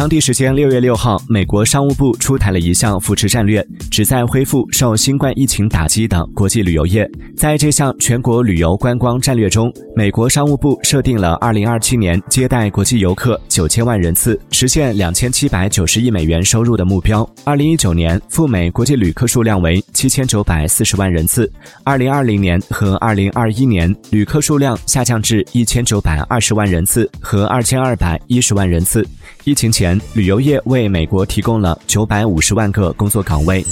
当地时间六月六号，美国商务部出台了一项扶持战略，旨在恢复受新冠疫情打击的国际旅游业。在这项全国旅游观光战略中，美国商务部设定了二零二七年接待国际游客九千万人次，实现两千七百九十亿美元收入的目标。二零一九年赴美国际旅客数量为七千九百四十万人次，二零二零年和二零二一年旅客数量下降至一千九百二十万人次和二千二百一十万人次。疫情前，旅游业为美国提供了九百五十万个工作岗位。